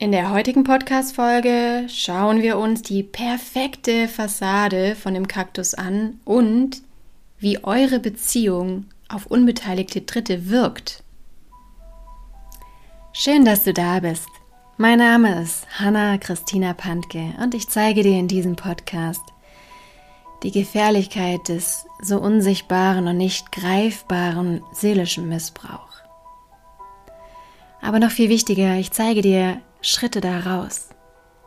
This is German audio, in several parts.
In der heutigen Podcast-Folge schauen wir uns die perfekte Fassade von dem Kaktus an und wie eure Beziehung auf unbeteiligte Dritte wirkt. Schön, dass du da bist. Mein Name ist Hanna Christina Pantke und ich zeige dir in diesem Podcast die Gefährlichkeit des so unsichtbaren und nicht greifbaren seelischen Missbrauchs. Aber noch viel wichtiger, ich zeige dir Schritte daraus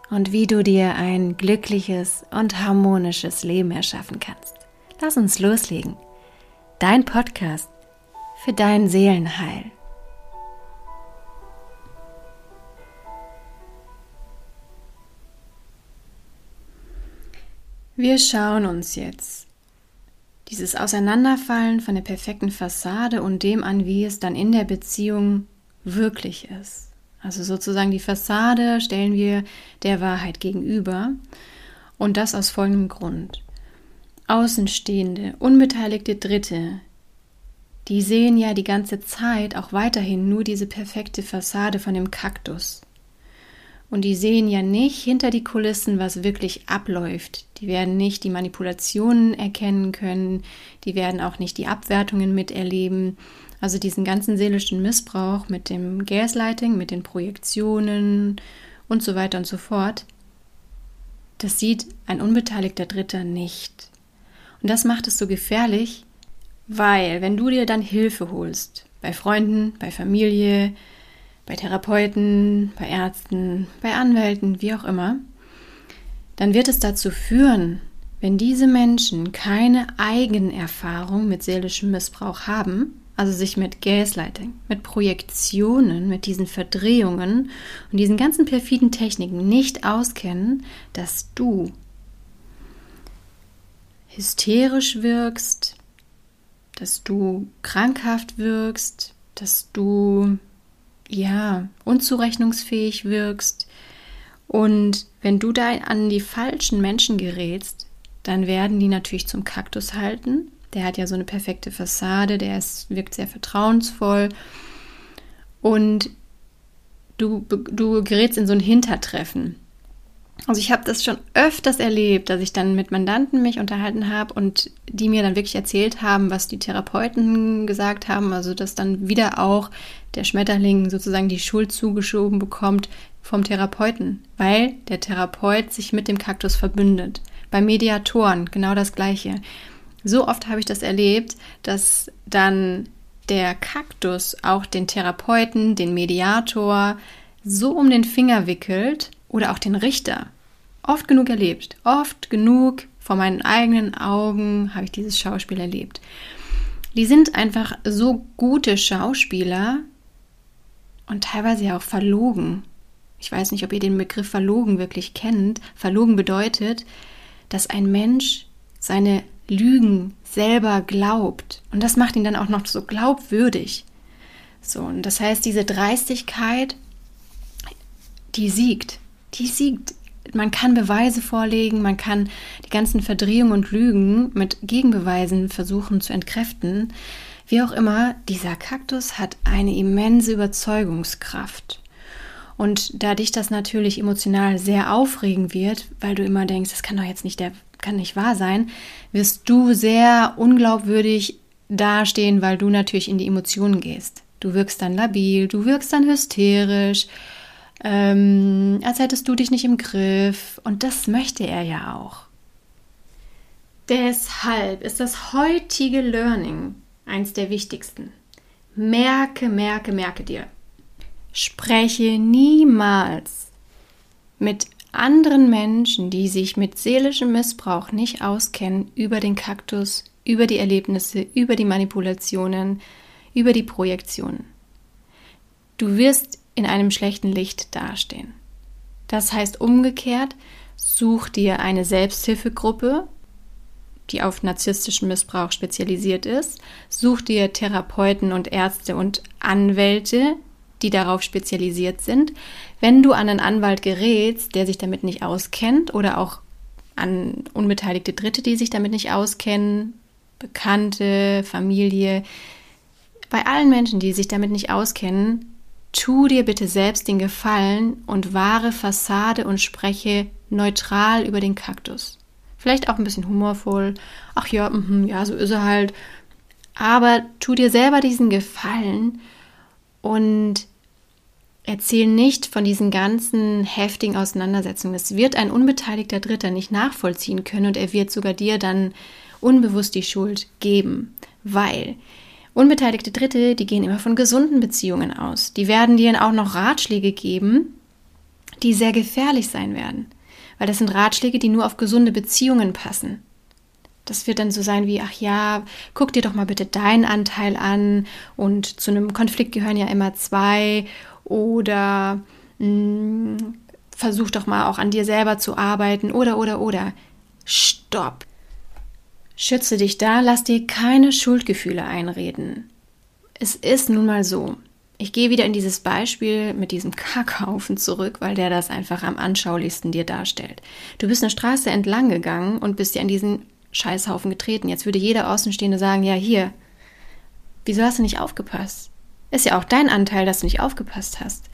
und wie du dir ein glückliches und harmonisches Leben erschaffen kannst. Lass uns loslegen. Dein Podcast für dein Seelenheil. Wir schauen uns jetzt dieses Auseinanderfallen von der perfekten Fassade und dem an, wie es dann in der Beziehung wirklich ist. Also sozusagen die Fassade stellen wir der Wahrheit gegenüber. Und das aus folgendem Grund. Außenstehende, unbeteiligte Dritte, die sehen ja die ganze Zeit auch weiterhin nur diese perfekte Fassade von dem Kaktus. Und die sehen ja nicht hinter die Kulissen, was wirklich abläuft. Die werden nicht die Manipulationen erkennen können, die werden auch nicht die Abwertungen miterleben, also diesen ganzen seelischen Missbrauch mit dem Gaslighting, mit den Projektionen und so weiter und so fort, das sieht ein unbeteiligter Dritter nicht. Und das macht es so gefährlich, weil wenn du dir dann Hilfe holst, bei Freunden, bei Familie, bei Therapeuten, bei Ärzten, bei Anwälten, wie auch immer, dann wird es dazu führen, wenn diese Menschen keine Eigenerfahrung mit seelischem Missbrauch haben, also sich mit Gaslighting, mit Projektionen, mit diesen Verdrehungen und diesen ganzen perfiden Techniken nicht auskennen, dass du hysterisch wirkst, dass du krankhaft wirkst, dass du ja unzurechnungsfähig wirkst. Und wenn du da an die falschen Menschen gerätst, dann werden die natürlich zum Kaktus halten der hat ja so eine perfekte Fassade, der ist, wirkt sehr vertrauensvoll. Und du, du gerätst in so ein Hintertreffen. Also ich habe das schon öfters erlebt, dass ich dann mit Mandanten mich unterhalten habe und die mir dann wirklich erzählt haben, was die Therapeuten gesagt haben. Also dass dann wieder auch der Schmetterling sozusagen die Schuld zugeschoben bekommt vom Therapeuten, weil der Therapeut sich mit dem Kaktus verbündet. Bei Mediatoren genau das Gleiche. So oft habe ich das erlebt, dass dann der Kaktus auch den Therapeuten, den Mediator so um den Finger wickelt oder auch den Richter. Oft genug erlebt, oft genug vor meinen eigenen Augen habe ich dieses Schauspiel erlebt. Die sind einfach so gute Schauspieler und teilweise ja auch verlogen. Ich weiß nicht, ob ihr den Begriff verlogen wirklich kennt. Verlogen bedeutet, dass ein Mensch seine Lügen selber glaubt. Und das macht ihn dann auch noch so glaubwürdig. So, und das heißt, diese Dreistigkeit, die siegt. Die siegt. Man kann Beweise vorlegen, man kann die ganzen Verdrehungen und Lügen mit Gegenbeweisen versuchen zu entkräften. Wie auch immer, dieser Kaktus hat eine immense Überzeugungskraft. Und da dich das natürlich emotional sehr aufregen wird, weil du immer denkst, das kann doch jetzt nicht der kann nicht wahr sein, wirst du sehr unglaubwürdig dastehen, weil du natürlich in die Emotionen gehst. Du wirkst dann labil, du wirkst dann hysterisch, ähm, als hättest du dich nicht im Griff. Und das möchte er ja auch. Deshalb ist das heutige Learning eins der wichtigsten. Merke, merke, merke dir. Spreche niemals mit anderen Menschen, die sich mit seelischem Missbrauch nicht auskennen, über den Kaktus, über die Erlebnisse, über die Manipulationen, über die Projektionen. Du wirst in einem schlechten Licht dastehen. Das heißt umgekehrt, such dir eine Selbsthilfegruppe, die auf narzisstischen Missbrauch spezialisiert ist, such dir Therapeuten und Ärzte und Anwälte, die darauf spezialisiert sind. Wenn du an einen Anwalt gerätst, der sich damit nicht auskennt oder auch an unbeteiligte Dritte, die sich damit nicht auskennen, Bekannte, Familie, bei allen Menschen, die sich damit nicht auskennen, tu dir bitte selbst den Gefallen und wahre Fassade und spreche neutral über den Kaktus. Vielleicht auch ein bisschen humorvoll. Ach ja, mh, ja, so ist er halt. Aber tu dir selber diesen Gefallen und erzähl nicht von diesen ganzen heftigen Auseinandersetzungen. Das wird ein unbeteiligter Dritter nicht nachvollziehen können und er wird sogar dir dann unbewusst die Schuld geben, weil unbeteiligte Dritte, die gehen immer von gesunden Beziehungen aus. Die werden dir auch noch Ratschläge geben, die sehr gefährlich sein werden, weil das sind Ratschläge, die nur auf gesunde Beziehungen passen. Das wird dann so sein wie, ach ja, guck dir doch mal bitte deinen Anteil an und zu einem Konflikt gehören ja immer zwei oder mh, hm, versuch doch mal auch an dir selber zu arbeiten oder oder oder. Stopp! Schütze dich da, lass dir keine Schuldgefühle einreden. Es ist nun mal so. Ich gehe wieder in dieses Beispiel mit diesem Kackhaufen zurück, weil der das einfach am anschaulichsten dir darstellt. Du bist eine Straße entlang gegangen und bist ja in diesen Scheißhaufen getreten. Jetzt würde jeder Außenstehende sagen, ja hier, wieso hast du nicht aufgepasst? Ist ja auch dein Anteil, dass du nicht aufgepasst hast.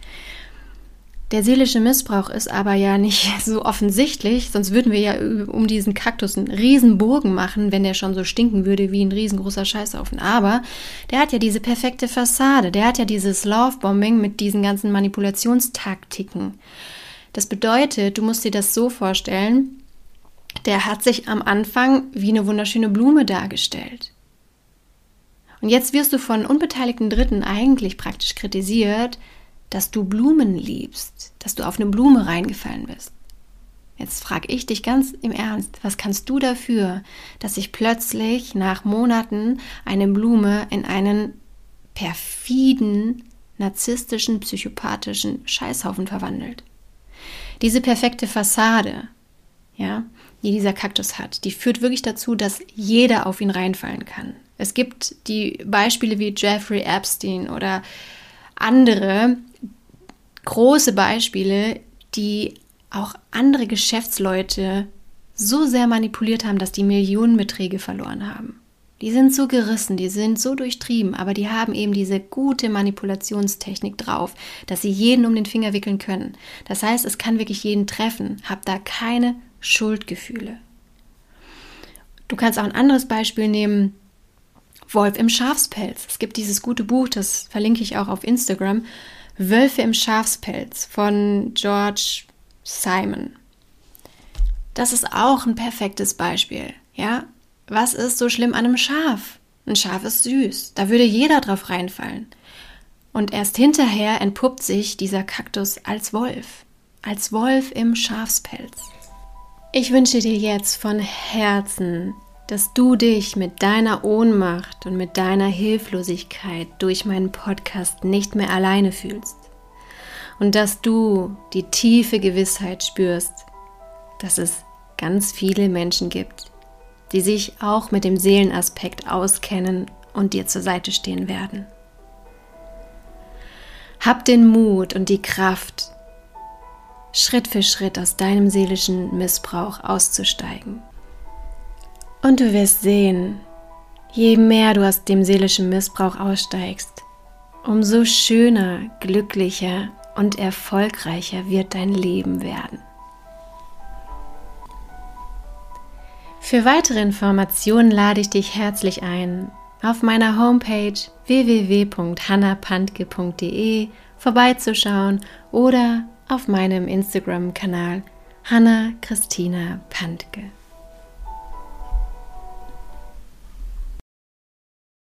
Der seelische Missbrauch ist aber ja nicht so offensichtlich, sonst würden wir ja um diesen Kaktus einen Riesenbogen machen, wenn der schon so stinken würde wie ein riesengroßer Scheißhaufen. Aber der hat ja diese perfekte Fassade, der hat ja dieses Lovebombing mit diesen ganzen Manipulationstaktiken. Das bedeutet, du musst dir das so vorstellen, der hat sich am Anfang wie eine wunderschöne Blume dargestellt. Und jetzt wirst du von unbeteiligten Dritten eigentlich praktisch kritisiert, dass du Blumen liebst, dass du auf eine Blume reingefallen bist. Jetzt frage ich dich ganz im Ernst, was kannst du dafür, dass sich plötzlich nach Monaten eine Blume in einen perfiden, narzisstischen, psychopathischen Scheißhaufen verwandelt? Diese perfekte Fassade, ja, die dieser Kaktus hat, die führt wirklich dazu, dass jeder auf ihn reinfallen kann. Es gibt die Beispiele wie Jeffrey Epstein oder andere große Beispiele, die auch andere Geschäftsleute so sehr manipuliert haben, dass die Millionenbeträge verloren haben. Die sind so gerissen, die sind so durchtrieben, aber die haben eben diese gute Manipulationstechnik drauf, dass sie jeden um den Finger wickeln können. Das heißt, es kann wirklich jeden treffen. Hab da keine Schuldgefühle. Du kannst auch ein anderes Beispiel nehmen. Wolf im Schafspelz. Es gibt dieses gute Buch, das verlinke ich auch auf Instagram. Wölfe im Schafspelz von George Simon. Das ist auch ein perfektes Beispiel. Ja, was ist so schlimm an einem Schaf? Ein Schaf ist süß. Da würde jeder drauf reinfallen. Und erst hinterher entpuppt sich dieser Kaktus als Wolf. Als Wolf im Schafspelz. Ich wünsche dir jetzt von Herzen, dass du dich mit deiner Ohnmacht und mit deiner Hilflosigkeit durch meinen Podcast nicht mehr alleine fühlst und dass du die tiefe Gewissheit spürst, dass es ganz viele Menschen gibt, die sich auch mit dem Seelenaspekt auskennen und dir zur Seite stehen werden. Hab den Mut und die Kraft, Schritt für Schritt aus deinem seelischen Missbrauch auszusteigen. Und du wirst sehen, je mehr du aus dem seelischen Missbrauch aussteigst, umso schöner, glücklicher und erfolgreicher wird dein Leben werden. Für weitere Informationen lade ich dich herzlich ein, auf meiner Homepage www.hannapantke.de vorbeizuschauen oder auf meinem Instagram-Kanal Hanna Christina Pantke.